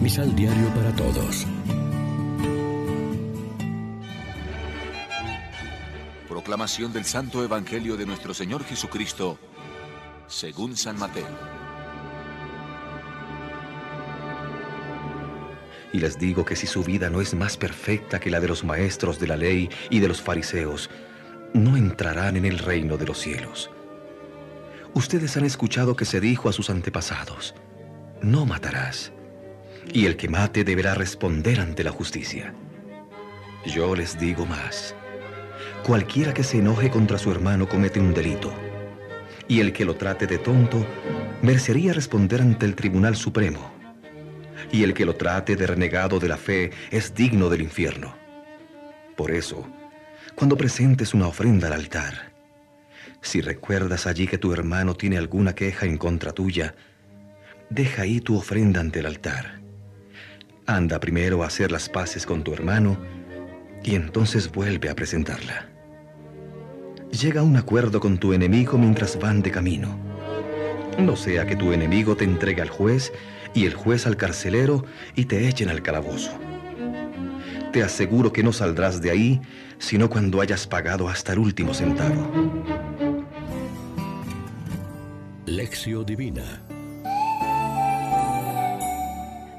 Misal Diario para Todos. Proclamación del Santo Evangelio de nuestro Señor Jesucristo, según San Mateo. Y les digo que si su vida no es más perfecta que la de los maestros de la ley y de los fariseos, no entrarán en el reino de los cielos. Ustedes han escuchado que se dijo a sus antepasados, no matarás, y el que mate deberá responder ante la justicia. Yo les digo más, cualquiera que se enoje contra su hermano comete un delito, y el que lo trate de tonto merecería responder ante el Tribunal Supremo, y el que lo trate de renegado de la fe es digno del infierno. Por eso, cuando presentes una ofrenda al altar, si recuerdas allí que tu hermano tiene alguna queja en contra tuya, deja ahí tu ofrenda ante el altar. Anda primero a hacer las paces con tu hermano y entonces vuelve a presentarla. Llega a un acuerdo con tu enemigo mientras van de camino. No sea que tu enemigo te entregue al juez y el juez al carcelero y te echen al calabozo. Te aseguro que no saldrás de ahí sino cuando hayas pagado hasta el último centavo. Lección Divina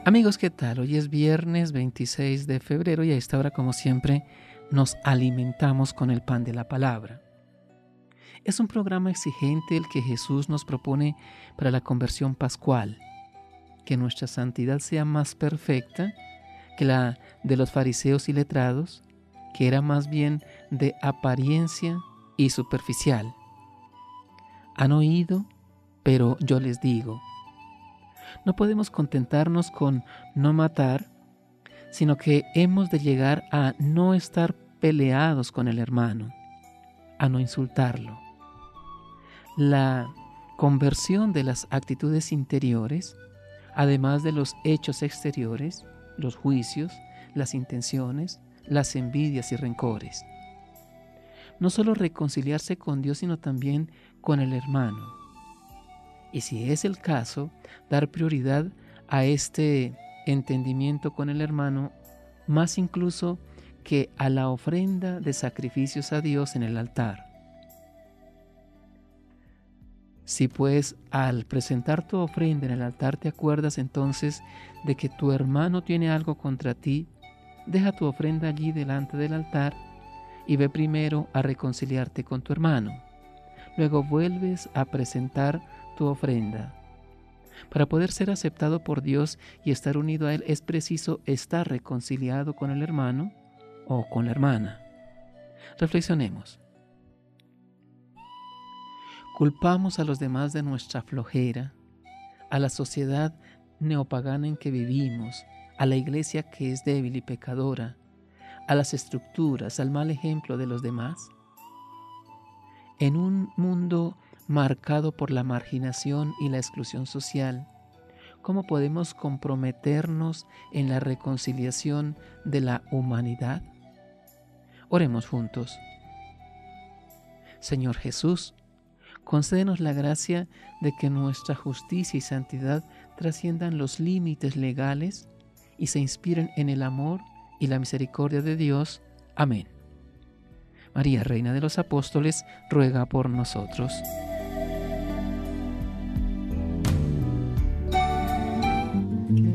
Amigos, ¿qué tal? Hoy es viernes 26 de febrero y a esta hora, como siempre, nos alimentamos con el pan de la palabra. Es un programa exigente el que Jesús nos propone para la conversión pascual, que nuestra santidad sea más perfecta que la de los fariseos y letrados, que era más bien de apariencia y superficial. Han oído, pero yo les digo, no podemos contentarnos con no matar, sino que hemos de llegar a no estar peleados con el hermano, a no insultarlo. La conversión de las actitudes interiores, además de los hechos exteriores, los juicios, las intenciones, las envidias y rencores. No solo reconciliarse con Dios, sino también con el hermano. Y si es el caso, dar prioridad a este entendimiento con el hermano, más incluso que a la ofrenda de sacrificios a Dios en el altar. Si pues al presentar tu ofrenda en el altar te acuerdas entonces de que tu hermano tiene algo contra ti, deja tu ofrenda allí delante del altar y ve primero a reconciliarte con tu hermano. Luego vuelves a presentar ofrenda. Para poder ser aceptado por Dios y estar unido a Él es preciso estar reconciliado con el hermano o con la hermana. Reflexionemos. Culpamos a los demás de nuestra flojera, a la sociedad neopagana en que vivimos, a la iglesia que es débil y pecadora, a las estructuras, al mal ejemplo de los demás? En un mundo marcado por la marginación y la exclusión social, ¿cómo podemos comprometernos en la reconciliación de la humanidad? Oremos juntos. Señor Jesús, concédenos la gracia de que nuestra justicia y santidad trasciendan los límites legales y se inspiren en el amor y la misericordia de Dios. Amén. María, Reina de los Apóstoles, ruega por nosotros.